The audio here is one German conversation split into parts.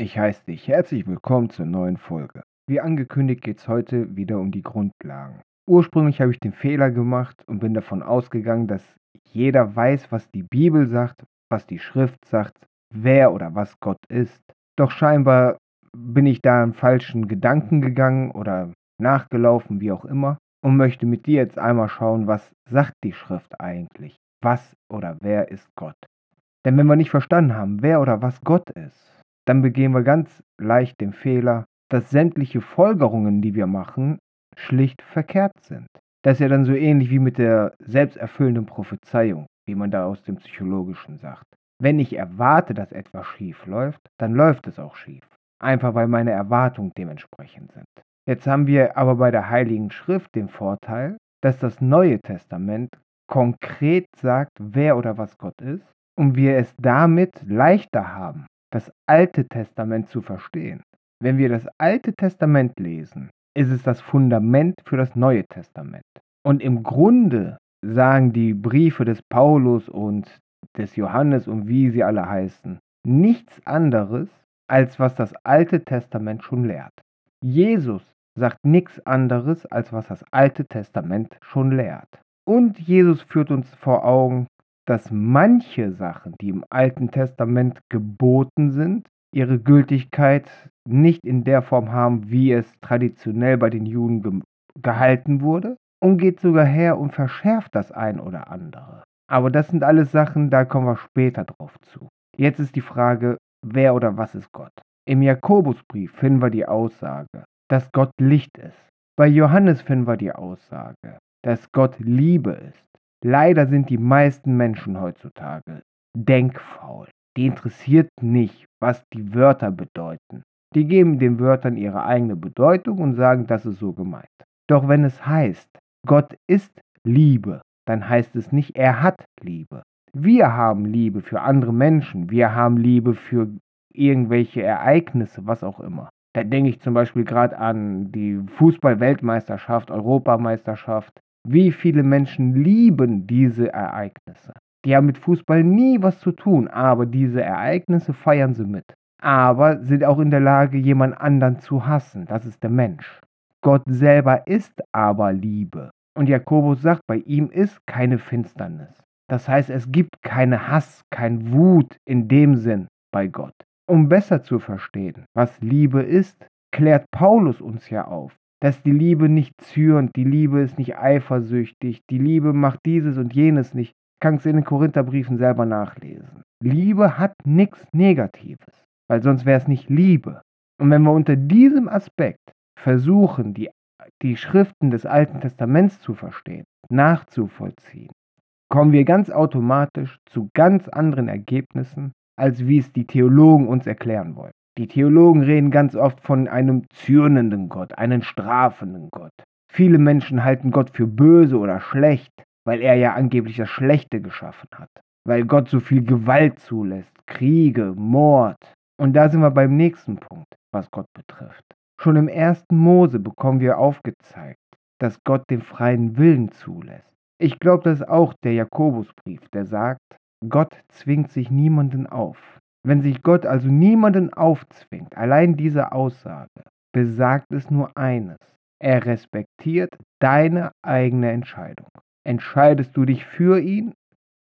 Ich heiße dich herzlich willkommen zur neuen Folge. Wie angekündigt geht es heute wieder um die Grundlagen. Ursprünglich habe ich den Fehler gemacht und bin davon ausgegangen, dass jeder weiß, was die Bibel sagt, was die Schrift sagt, wer oder was Gott ist. Doch scheinbar bin ich da in falschen Gedanken gegangen oder nachgelaufen, wie auch immer, und möchte mit dir jetzt einmal schauen, was sagt die Schrift eigentlich? Was oder wer ist Gott? Denn wenn wir nicht verstanden haben, wer oder was Gott ist, dann begehen wir ganz leicht den Fehler, dass sämtliche Folgerungen, die wir machen, schlicht verkehrt sind. Das ist ja dann so ähnlich wie mit der selbsterfüllenden Prophezeiung, wie man da aus dem Psychologischen sagt. Wenn ich erwarte, dass etwas schief läuft, dann läuft es auch schief. Einfach weil meine Erwartungen dementsprechend sind. Jetzt haben wir aber bei der Heiligen Schrift den Vorteil, dass das Neue Testament konkret sagt, wer oder was Gott ist und wir es damit leichter haben, das Alte Testament zu verstehen. Wenn wir das Alte Testament lesen, ist es das Fundament für das Neue Testament. Und im Grunde sagen die Briefe des Paulus und des Johannes und wie sie alle heißen, nichts anderes, als was das Alte Testament schon lehrt. Jesus sagt nichts anderes, als was das Alte Testament schon lehrt. Und Jesus führt uns vor Augen, dass manche Sachen, die im Alten Testament geboten sind, ihre Gültigkeit nicht in der Form haben, wie es traditionell bei den Juden ge gehalten wurde und geht sogar her und verschärft das ein oder andere. Aber das sind alles Sachen, da kommen wir später drauf zu. Jetzt ist die Frage, wer oder was ist Gott? Im Jakobusbrief finden wir die Aussage, dass Gott Licht ist. Bei Johannes finden wir die Aussage, dass Gott Liebe ist. Leider sind die meisten Menschen heutzutage denkfaul. Die interessiert nicht, was die Wörter bedeuten. Die geben den Wörtern ihre eigene Bedeutung und sagen, das ist so gemeint. Doch wenn es heißt, Gott ist Liebe, dann heißt es nicht, er hat Liebe. Wir haben Liebe für andere Menschen, wir haben Liebe für irgendwelche Ereignisse, was auch immer. Da denke ich zum Beispiel gerade an die Fußball-Weltmeisterschaft, Europameisterschaft, wie viele Menschen lieben diese Ereignisse? Die haben mit Fußball nie was zu tun, aber diese Ereignisse feiern sie mit. Aber sind auch in der Lage, jemand anderen zu hassen. Das ist der Mensch. Gott selber ist aber Liebe. Und Jakobus sagt, bei ihm ist keine Finsternis. Das heißt, es gibt keine Hass, kein Wut in dem Sinn bei Gott. Um besser zu verstehen, was Liebe ist, klärt Paulus uns ja auf dass die Liebe nicht zürnt, die Liebe ist nicht eifersüchtig, die Liebe macht dieses und jenes nicht. Kannst du in den Korintherbriefen selber nachlesen. Liebe hat nichts Negatives, weil sonst wäre es nicht Liebe. Und wenn wir unter diesem Aspekt versuchen, die, die Schriften des Alten Testaments zu verstehen, nachzuvollziehen, kommen wir ganz automatisch zu ganz anderen Ergebnissen, als wie es die Theologen uns erklären wollen. Die Theologen reden ganz oft von einem zürnenden Gott, einem strafenden Gott. Viele Menschen halten Gott für böse oder schlecht, weil er ja angeblich das Schlechte geschaffen hat. Weil Gott so viel Gewalt zulässt, Kriege, Mord. Und da sind wir beim nächsten Punkt, was Gott betrifft. Schon im ersten Mose bekommen wir aufgezeigt, dass Gott den freien Willen zulässt. Ich glaube, das ist auch der Jakobusbrief, der sagt, Gott zwingt sich niemanden auf. Wenn sich Gott also niemanden aufzwingt, allein diese Aussage besagt es nur eines. Er respektiert deine eigene Entscheidung. Entscheidest du dich für ihn,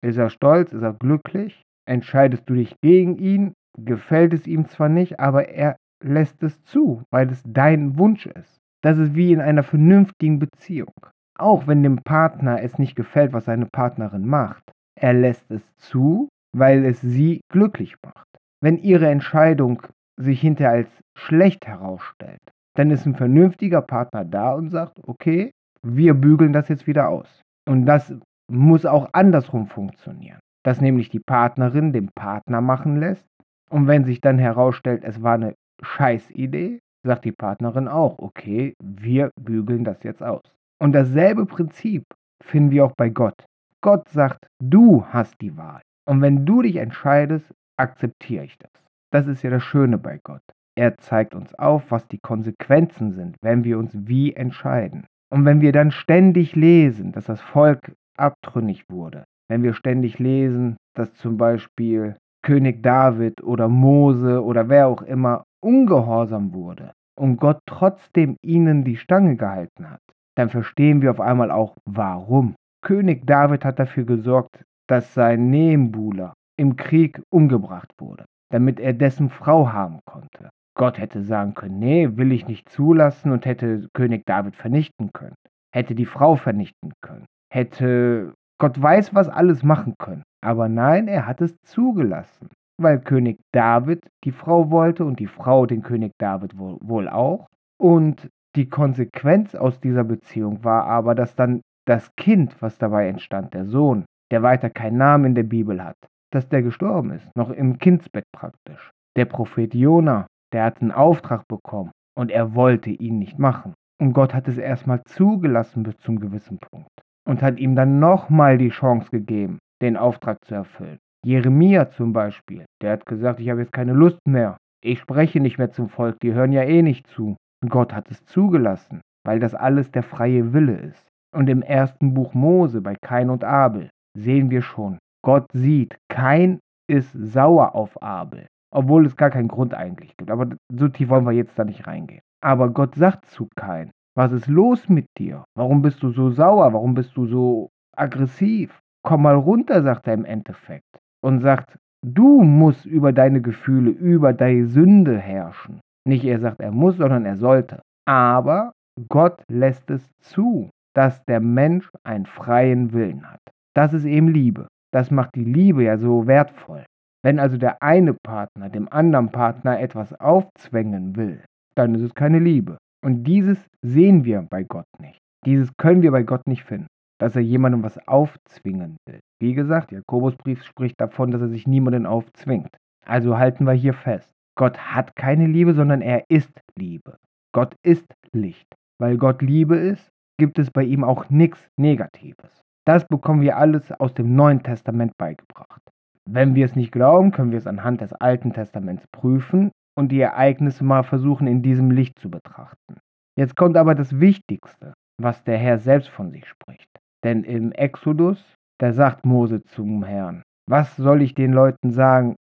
ist er stolz, ist er glücklich. Entscheidest du dich gegen ihn, gefällt es ihm zwar nicht, aber er lässt es zu, weil es dein Wunsch ist. Das ist wie in einer vernünftigen Beziehung. Auch wenn dem Partner es nicht gefällt, was seine Partnerin macht, er lässt es zu, weil es sie glücklich macht. Wenn Ihre Entscheidung sich hinterher als schlecht herausstellt, dann ist ein vernünftiger Partner da und sagt, okay, wir bügeln das jetzt wieder aus. Und das muss auch andersrum funktionieren. Dass nämlich die Partnerin den Partner machen lässt. Und wenn sich dann herausstellt, es war eine Scheißidee, sagt die Partnerin auch, okay, wir bügeln das jetzt aus. Und dasselbe Prinzip finden wir auch bei Gott. Gott sagt, du hast die Wahl. Und wenn du dich entscheidest, akzeptiere ich das. Das ist ja das Schöne bei Gott. Er zeigt uns auf, was die Konsequenzen sind, wenn wir uns wie entscheiden. Und wenn wir dann ständig lesen, dass das Volk abtrünnig wurde, wenn wir ständig lesen, dass zum Beispiel König David oder Mose oder wer auch immer ungehorsam wurde und Gott trotzdem ihnen die Stange gehalten hat, dann verstehen wir auf einmal auch warum. König David hat dafür gesorgt, dass sein Nebenbuhler im Krieg umgebracht wurde, damit er dessen Frau haben konnte. Gott hätte sagen können, nee, will ich nicht zulassen und hätte König David vernichten können, hätte die Frau vernichten können, hätte Gott weiß, was alles machen können. Aber nein, er hat es zugelassen, weil König David die Frau wollte und die Frau den König David wohl auch. Und die Konsequenz aus dieser Beziehung war aber, dass dann das Kind, was dabei entstand, der Sohn, der weiter keinen Namen in der Bibel hat, dass der gestorben ist, noch im Kindsbett praktisch. Der Prophet Jona, der hat einen Auftrag bekommen und er wollte ihn nicht machen. Und Gott hat es erstmal zugelassen bis zum gewissen Punkt und hat ihm dann nochmal die Chance gegeben, den Auftrag zu erfüllen. Jeremia zum Beispiel, der hat gesagt, ich habe jetzt keine Lust mehr. Ich spreche nicht mehr zum Volk, die hören ja eh nicht zu. Und Gott hat es zugelassen, weil das alles der freie Wille ist. Und im ersten Buch Mose bei Kain und Abel sehen wir schon, Gott sieht, Kain ist sauer auf Abel, obwohl es gar keinen Grund eigentlich gibt. Aber so tief wollen wir jetzt da nicht reingehen. Aber Gott sagt zu Kain, was ist los mit dir? Warum bist du so sauer? Warum bist du so aggressiv? Komm mal runter, sagt er im Endeffekt. Und sagt, du musst über deine Gefühle, über deine Sünde herrschen. Nicht er sagt, er muss, sondern er sollte. Aber Gott lässt es zu, dass der Mensch einen freien Willen hat. Das ist eben Liebe. Das macht die Liebe ja so wertvoll. Wenn also der eine Partner dem anderen Partner etwas aufzwängen will, dann ist es keine Liebe. Und dieses sehen wir bei Gott nicht. Dieses können wir bei Gott nicht finden, dass er jemandem was aufzwingen will. Wie gesagt, Jakobusbrief spricht davon, dass er sich niemanden aufzwingt. Also halten wir hier fest. Gott hat keine Liebe, sondern er ist Liebe. Gott ist Licht. Weil Gott Liebe ist, gibt es bei ihm auch nichts Negatives. Das bekommen wir alles aus dem Neuen Testament beigebracht. Wenn wir es nicht glauben, können wir es anhand des Alten Testaments prüfen und die Ereignisse mal versuchen in diesem Licht zu betrachten. Jetzt kommt aber das Wichtigste, was der Herr selbst von sich spricht. Denn im Exodus, da sagt Mose zum Herrn, was soll ich den Leuten sagen,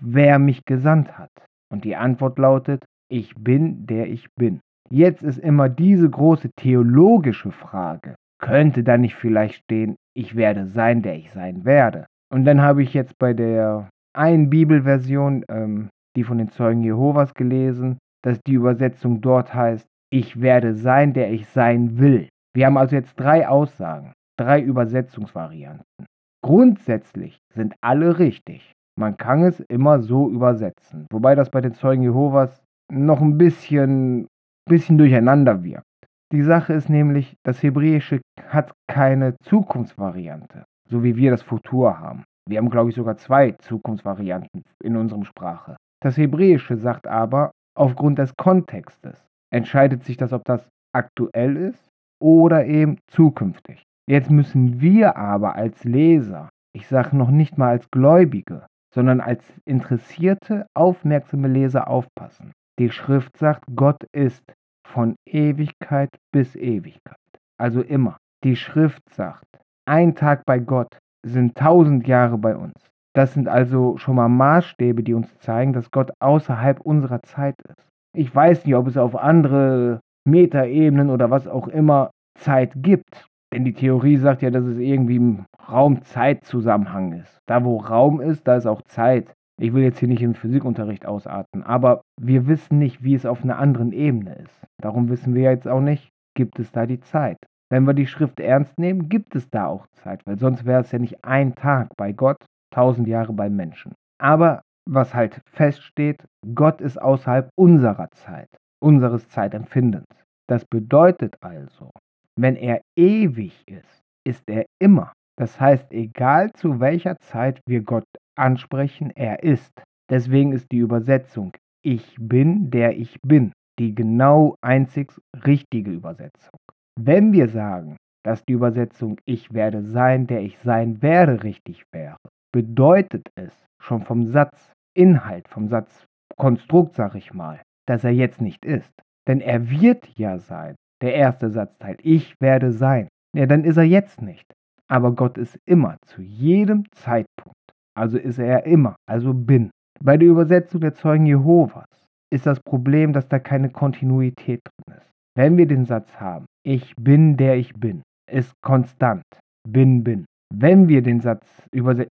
wer mich gesandt hat? Und die Antwort lautet, ich bin, der ich bin. Jetzt ist immer diese große theologische Frage, könnte da nicht vielleicht stehen, ich werde sein, der ich sein werde? Und dann habe ich jetzt bei der einen Bibelversion ähm, die von den Zeugen Jehovas gelesen, dass die Übersetzung dort heißt, ich werde sein, der ich sein will. Wir haben also jetzt drei Aussagen, drei Übersetzungsvarianten. Grundsätzlich sind alle richtig. Man kann es immer so übersetzen, wobei das bei den Zeugen Jehovas noch ein bisschen, bisschen durcheinander wirkt. Die Sache ist nämlich, das Hebräische hat keine Zukunftsvariante, so wie wir das Futur haben. Wir haben, glaube ich, sogar zwei Zukunftsvarianten in unserem Sprache. Das Hebräische sagt aber, aufgrund des Kontextes entscheidet sich das, ob das aktuell ist oder eben zukünftig. Jetzt müssen wir aber als Leser, ich sage noch nicht mal als Gläubige, sondern als interessierte, aufmerksame Leser aufpassen. Die Schrift sagt, Gott ist von Ewigkeit bis Ewigkeit. Also immer. Die Schrift sagt, ein Tag bei Gott sind tausend Jahre bei uns. Das sind also schon mal Maßstäbe, die uns zeigen, dass Gott außerhalb unserer Zeit ist. Ich weiß nicht, ob es auf andere Metaebenen oder was auch immer Zeit gibt. Denn die Theorie sagt ja, dass es irgendwie im Raum-Zeit-Zusammenhang ist. Da, wo Raum ist, da ist auch Zeit. Ich will jetzt hier nicht im Physikunterricht ausarten, aber wir wissen nicht, wie es auf einer anderen Ebene ist. Darum wissen wir jetzt auch nicht, gibt es da die Zeit. Wenn wir die Schrift ernst nehmen, gibt es da auch Zeit, weil sonst wäre es ja nicht ein Tag bei Gott, tausend Jahre beim Menschen. Aber was halt feststeht, Gott ist außerhalb unserer Zeit, unseres Zeitempfindens. Das bedeutet also, wenn er ewig ist, ist er immer. Das heißt, egal zu welcher Zeit wir Gott ansprechen, er ist. Deswegen ist die Übersetzung Ich bin, der ich bin, die genau einzig richtige Übersetzung. Wenn wir sagen, dass die Übersetzung Ich werde sein, der ich sein werde richtig wäre, bedeutet es schon vom Satzinhalt, vom Satzkonstrukt, sag ich mal, dass er jetzt nicht ist. Denn er wird ja sein. Der erste Satzteil, ich werde sein. Ja, dann ist er jetzt nicht. Aber Gott ist immer, zu jedem Zeitpunkt. Also ist er immer, also bin. Bei der Übersetzung der Zeugen Jehovas, ist das Problem, dass da keine Kontinuität drin ist. Wenn wir den Satz haben, ich bin der ich bin, ist konstant, bin, bin. Wenn wir den Satz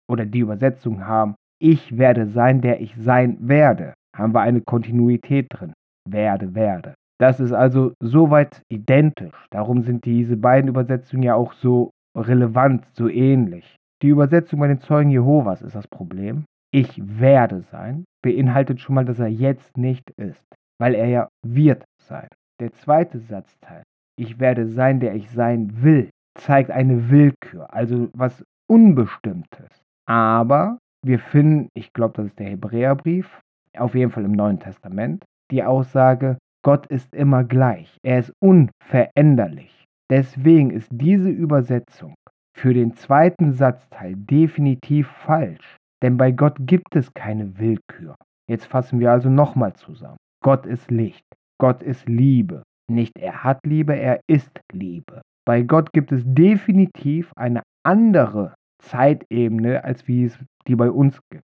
oder die Übersetzung haben, ich werde sein, der ich sein werde, haben wir eine Kontinuität drin. Werde, werde. Das ist also soweit identisch. Darum sind diese beiden Übersetzungen ja auch so relevant, so ähnlich. Die Übersetzung bei den Zeugen Jehovas ist das Problem. Ich werde sein beinhaltet schon mal, dass er jetzt nicht ist, weil er ja wird sein. Der zweite Satzteil, ich werde sein, der ich sein will, zeigt eine Willkür, also was Unbestimmtes. Aber wir finden, ich glaube, das ist der Hebräerbrief, auf jeden Fall im Neuen Testament, die Aussage, Gott ist immer gleich, er ist unveränderlich. Deswegen ist diese Übersetzung für den zweiten Satzteil definitiv falsch, denn bei Gott gibt es keine Willkür. Jetzt fassen wir also nochmal zusammen. Gott ist Licht, Gott ist Liebe. Nicht er hat Liebe, er ist Liebe. Bei Gott gibt es definitiv eine andere Zeitebene, als wie es die bei uns gibt.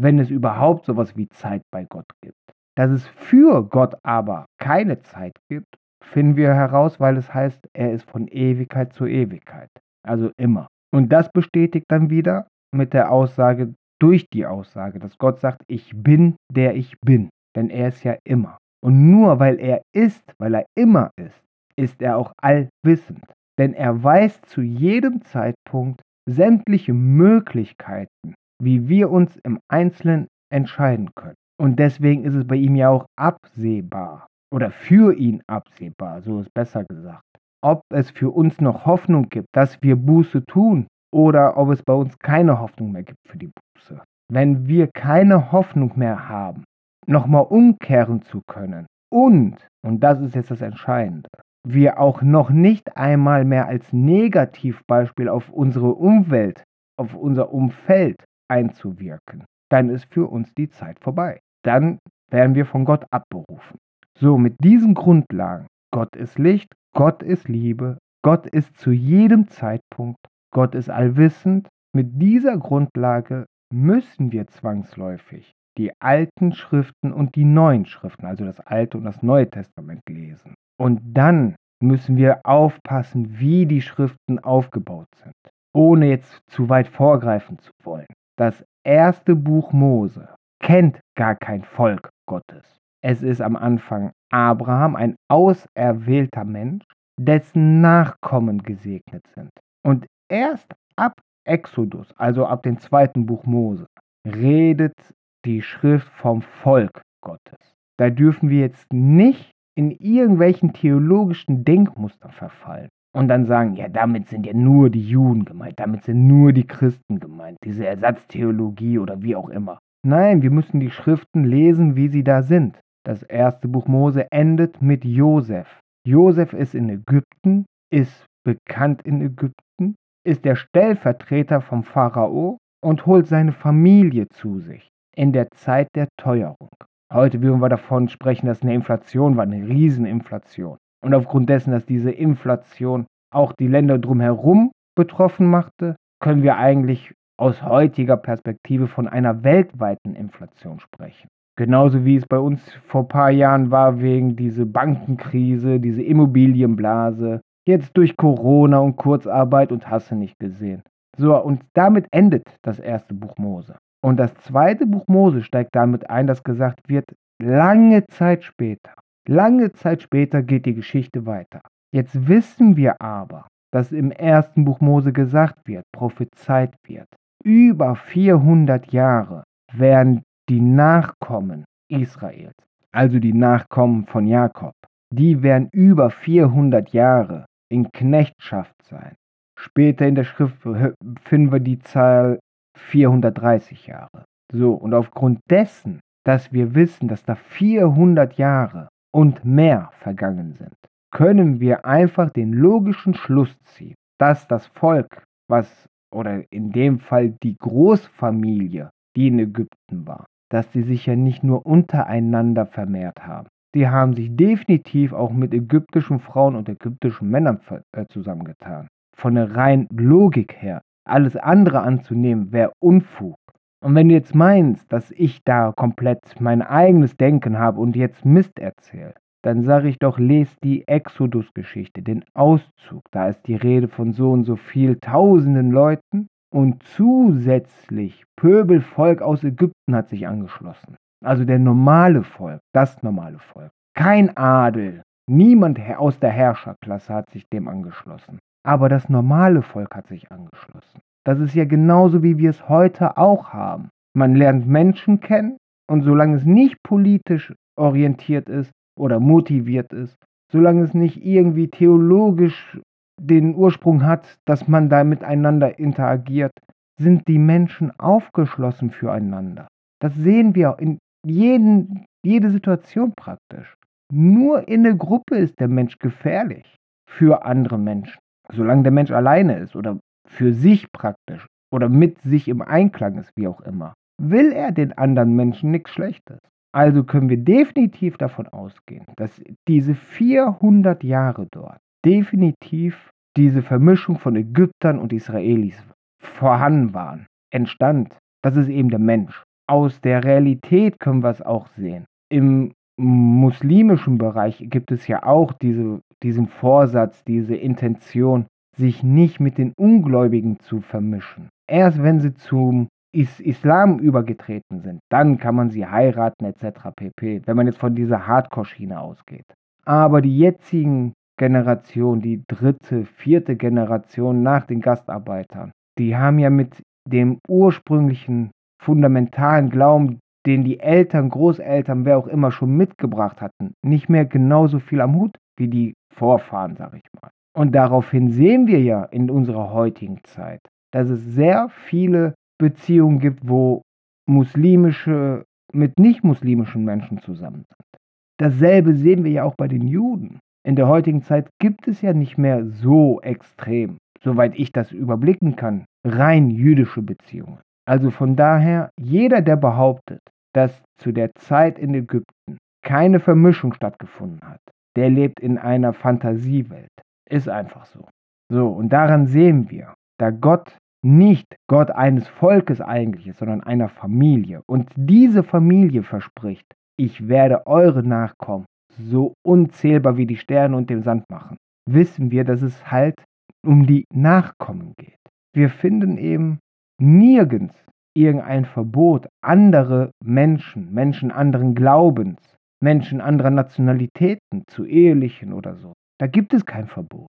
Wenn es überhaupt sowas wie Zeit bei Gott gibt. Dass es für Gott aber keine Zeit gibt, finden wir heraus, weil es heißt, er ist von Ewigkeit zu Ewigkeit. Also immer. Und das bestätigt dann wieder mit der Aussage, durch die Aussage, dass Gott sagt, ich bin der ich bin. Denn er ist ja immer. Und nur weil er ist, weil er immer ist, ist er auch allwissend. Denn er weiß zu jedem Zeitpunkt sämtliche Möglichkeiten, wie wir uns im Einzelnen entscheiden können. Und deswegen ist es bei ihm ja auch absehbar oder für ihn absehbar, so ist besser gesagt, ob es für uns noch Hoffnung gibt, dass wir Buße tun oder ob es bei uns keine Hoffnung mehr gibt für die Buße. Wenn wir keine Hoffnung mehr haben, nochmal umkehren zu können und, und das ist jetzt das Entscheidende, wir auch noch nicht einmal mehr als Negativbeispiel auf unsere Umwelt, auf unser Umfeld einzuwirken, dann ist für uns die Zeit vorbei. Dann werden wir von Gott abberufen. So, mit diesen Grundlagen, Gott ist Licht, Gott ist Liebe, Gott ist zu jedem Zeitpunkt, Gott ist allwissend, mit dieser Grundlage müssen wir zwangsläufig die alten Schriften und die neuen Schriften, also das Alte und das Neue Testament lesen. Und dann müssen wir aufpassen, wie die Schriften aufgebaut sind, ohne jetzt zu weit vorgreifen zu wollen. Das erste Buch Mose kennt gar kein Volk Gottes. Es ist am Anfang Abraham, ein auserwählter Mensch, dessen Nachkommen gesegnet sind. Und erst ab Exodus, also ab dem zweiten Buch Mose, redet die Schrift vom Volk Gottes. Da dürfen wir jetzt nicht in irgendwelchen theologischen Denkmustern verfallen und dann sagen, ja, damit sind ja nur die Juden gemeint, damit sind nur die Christen gemeint, diese Ersatztheologie oder wie auch immer. Nein, wir müssen die Schriften lesen, wie sie da sind. Das erste Buch Mose endet mit Josef. Josef ist in Ägypten, ist bekannt in Ägypten, ist der Stellvertreter vom Pharao und holt seine Familie zu sich in der Zeit der Teuerung. Heute würden wir davon sprechen, dass eine Inflation war, eine Rieseninflation. Und aufgrund dessen, dass diese Inflation auch die Länder drumherum betroffen machte, können wir eigentlich aus heutiger Perspektive von einer weltweiten Inflation sprechen. Genauso wie es bei uns vor ein paar Jahren war wegen dieser Bankenkrise, diese Immobilienblase, jetzt durch Corona und Kurzarbeit und Hasse nicht gesehen. So, und damit endet das erste Buch Mose. Und das zweite Buch Mose steigt damit ein, dass gesagt wird, lange Zeit später, lange Zeit später geht die Geschichte weiter. Jetzt wissen wir aber, dass im ersten Buch Mose gesagt wird, prophezeit wird, über 400 Jahre werden die Nachkommen Israels, also die Nachkommen von Jakob, die werden über 400 Jahre in Knechtschaft sein. Später in der Schrift finden wir die Zahl 430 Jahre. So, und aufgrund dessen, dass wir wissen, dass da 400 Jahre und mehr vergangen sind, können wir einfach den logischen Schluss ziehen, dass das Volk, was, oder in dem Fall die Großfamilie, die in Ägypten war, dass sie sich ja nicht nur untereinander vermehrt haben. Sie haben sich definitiv auch mit ägyptischen Frauen und ägyptischen Männern äh, zusammengetan. Von der reinen Logik her alles andere anzunehmen wäre Unfug. Und wenn du jetzt meinst, dass ich da komplett mein eigenes Denken habe und jetzt Mist erzähle, dann sage ich doch, lest die Exodus-Geschichte, den Auszug. Da ist die Rede von so und so viel tausenden Leuten und zusätzlich Pöbelvolk aus Ägypten hat sich angeschlossen. Also der normale Volk, das normale Volk. Kein Adel, niemand aus der Herrscherklasse hat sich dem angeschlossen. Aber das normale Volk hat sich angeschlossen. Das ist ja genauso, wie wir es heute auch haben. Man lernt Menschen kennen und solange es nicht politisch orientiert ist oder motiviert ist, solange es nicht irgendwie theologisch den Ursprung hat, dass man da miteinander interagiert, sind die Menschen aufgeschlossen füreinander. Das sehen wir in jeden, jede Situation praktisch. Nur in der Gruppe ist der Mensch gefährlich für andere Menschen. Solange der Mensch alleine ist oder für sich praktisch oder mit sich im Einklang ist, wie auch immer, will er den anderen Menschen nichts Schlechtes. Also können wir definitiv davon ausgehen, dass diese 400 Jahre dort definitiv diese Vermischung von Ägyptern und Israelis vorhanden waren, entstand. Das ist eben der Mensch. Aus der Realität können wir es auch sehen. Im muslimischen Bereich gibt es ja auch diese, diesen Vorsatz, diese Intention, sich nicht mit den Ungläubigen zu vermischen. Erst wenn sie zum Is Islam übergetreten sind, dann kann man sie heiraten etc. pp. Wenn man jetzt von dieser Hardcore-Schiene ausgeht. Aber die jetzigen Generationen, die dritte, vierte Generation nach den Gastarbeitern, die haben ja mit dem ursprünglichen fundamentalen Glauben, den die Eltern, Großeltern, wer auch immer schon mitgebracht hatten, nicht mehr genauso viel am Hut wie die Vorfahren, sag ich mal. Und daraufhin sehen wir ja in unserer heutigen Zeit, dass es sehr viele Beziehungen gibt, wo muslimische mit nicht muslimischen Menschen zusammen sind. Dasselbe sehen wir ja auch bei den Juden. In der heutigen Zeit gibt es ja nicht mehr so extrem, soweit ich das überblicken kann, rein jüdische Beziehungen. Also von daher, jeder, der behauptet, dass zu der Zeit in Ägypten keine Vermischung stattgefunden hat, der lebt in einer Fantasiewelt. Ist einfach so. So, und daran sehen wir, da Gott nicht Gott eines Volkes eigentlich ist, sondern einer Familie. Und diese Familie verspricht, ich werde eure Nachkommen so unzählbar wie die Sterne und den Sand machen. Wissen wir, dass es halt um die Nachkommen geht. Wir finden eben nirgends irgendein Verbot, andere Menschen, Menschen anderen Glaubens, Menschen anderer Nationalitäten zu ehelichen oder so. Da gibt es kein Verbot.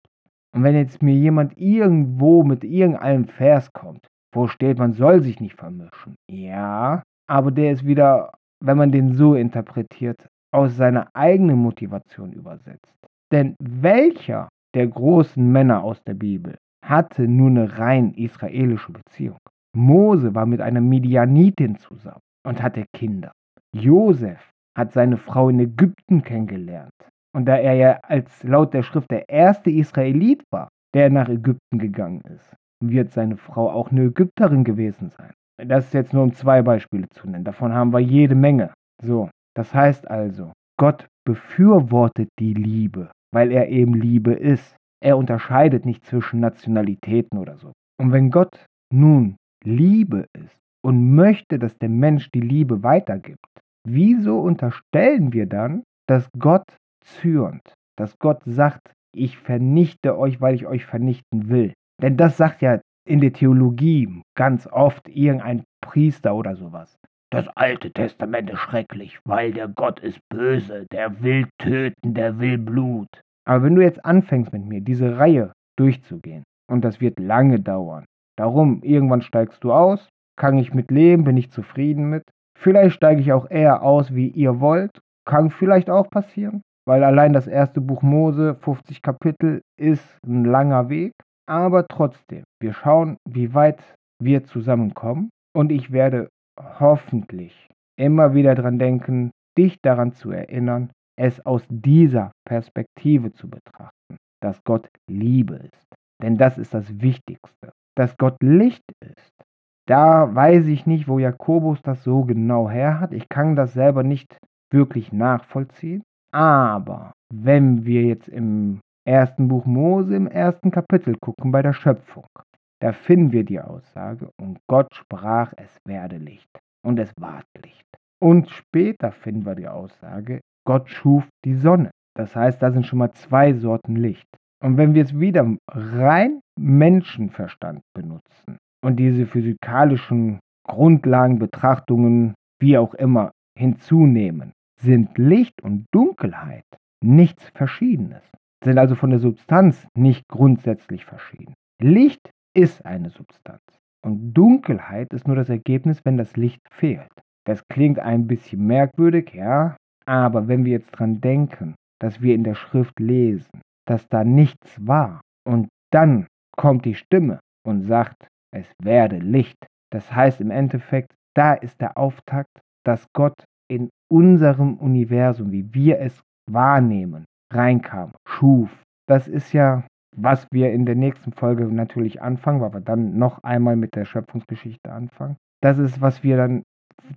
Und wenn jetzt mir jemand irgendwo mit irgendeinem Vers kommt, wo steht, man soll sich nicht vermischen, ja, aber der ist wieder, wenn man den so interpretiert, aus seiner eigenen Motivation übersetzt. Denn welcher der großen Männer aus der Bibel hatte nur eine rein israelische Beziehung? Mose war mit einer Midianitin zusammen und hatte Kinder. Josef hat seine Frau in Ägypten kennengelernt. Und da er ja als laut der Schrift der erste Israelit war, der nach Ägypten gegangen ist, wird seine Frau auch eine Ägypterin gewesen sein. Das ist jetzt nur um zwei Beispiele zu nennen. Davon haben wir jede Menge. So, das heißt also, Gott befürwortet die Liebe, weil er eben Liebe ist. Er unterscheidet nicht zwischen Nationalitäten oder so. Und wenn Gott nun Liebe ist und möchte, dass der Mensch die Liebe weitergibt, wieso unterstellen wir dann, dass Gott zürnt, dass Gott sagt, ich vernichte euch, weil ich euch vernichten will? Denn das sagt ja in der Theologie ganz oft irgendein Priester oder sowas. Das Alte Testament ist schrecklich, weil der Gott ist böse, der will töten, der will Blut. Aber wenn du jetzt anfängst mit mir, diese Reihe durchzugehen, und das wird lange dauern, Darum, irgendwann steigst du aus, kann ich mit leben, bin ich zufrieden mit. Vielleicht steige ich auch eher aus, wie ihr wollt, kann vielleicht auch passieren, weil allein das erste Buch Mose, 50 Kapitel, ist ein langer Weg. Aber trotzdem, wir schauen, wie weit wir zusammenkommen und ich werde hoffentlich immer wieder daran denken, dich daran zu erinnern, es aus dieser Perspektive zu betrachten, dass Gott Liebe ist. Denn das ist das Wichtigste dass Gott Licht ist. Da weiß ich nicht, wo Jakobus das so genau her hat. Ich kann das selber nicht wirklich nachvollziehen. Aber wenn wir jetzt im ersten Buch Mose, im ersten Kapitel gucken bei der Schöpfung, Da finden wir die Aussage, und Gott sprach, es werde Licht. Und es ward Licht. Und später finden wir die Aussage, Gott schuf die Sonne. Das heißt, da sind schon mal zwei Sorten Licht. Und wenn wir es wieder rein Menschenverstand benutzen und diese physikalischen Grundlagenbetrachtungen, wie auch immer, hinzunehmen, sind Licht und Dunkelheit nichts Verschiedenes, sind also von der Substanz nicht grundsätzlich verschieden. Licht ist eine Substanz und Dunkelheit ist nur das Ergebnis, wenn das Licht fehlt. Das klingt ein bisschen merkwürdig, ja, aber wenn wir jetzt dran denken, dass wir in der Schrift lesen, dass da nichts war und dann kommt die Stimme und sagt, es werde Licht. Das heißt im Endeffekt, da ist der Auftakt, dass Gott in unserem Universum, wie wir es wahrnehmen, reinkam, schuf. Das ist ja, was wir in der nächsten Folge natürlich anfangen, weil wir dann noch einmal mit der Schöpfungsgeschichte anfangen. Das ist, was wir dann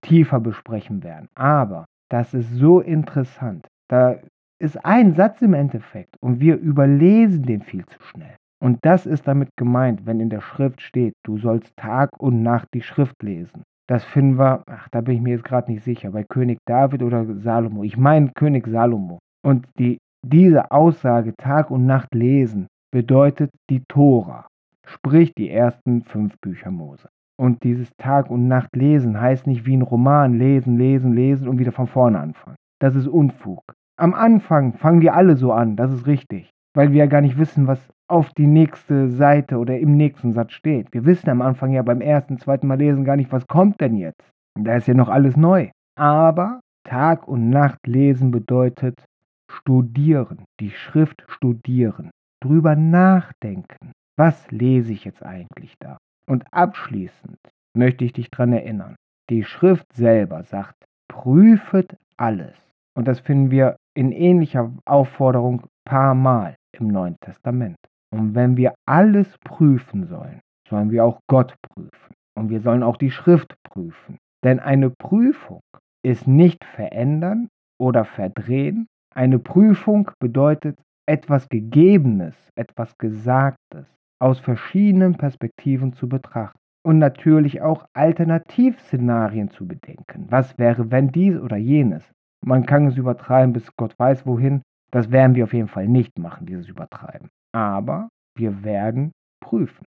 tiefer besprechen werden. Aber das ist so interessant. Da ist ein Satz im Endeffekt und wir überlesen den viel zu schnell. Und das ist damit gemeint, wenn in der Schrift steht, du sollst Tag und Nacht die Schrift lesen. Das finden wir, ach, da bin ich mir jetzt gerade nicht sicher, bei König David oder Salomo. Ich meine König Salomo. Und die, diese Aussage Tag und Nacht lesen bedeutet die Tora, sprich die ersten fünf Bücher Mose. Und dieses Tag und Nacht lesen heißt nicht wie ein Roman lesen, lesen, lesen und wieder von vorne anfangen. Das ist Unfug. Am Anfang fangen wir alle so an, das ist richtig, weil wir ja gar nicht wissen, was auf die nächste Seite oder im nächsten Satz steht. Wir wissen am Anfang ja beim ersten, zweiten Mal lesen gar nicht, was kommt denn jetzt. Da ist ja noch alles neu. Aber Tag und Nacht lesen bedeutet studieren, die Schrift studieren, drüber nachdenken. Was lese ich jetzt eigentlich da? Und abschließend möchte ich dich daran erinnern, die Schrift selber sagt, prüfet alles. Und das finden wir in ähnlicher Aufforderung paar Mal im Neuen Testament. Und wenn wir alles prüfen sollen, sollen wir auch Gott prüfen. Und wir sollen auch die Schrift prüfen. Denn eine Prüfung ist nicht verändern oder verdrehen. Eine Prüfung bedeutet etwas Gegebenes, etwas Gesagtes aus verschiedenen Perspektiven zu betrachten. Und natürlich auch Alternativszenarien zu bedenken. Was wäre, wenn dies oder jenes? Man kann es übertreiben, bis Gott weiß wohin. Das werden wir auf jeden Fall nicht machen, dieses Übertreiben. Aber wir werden prüfen.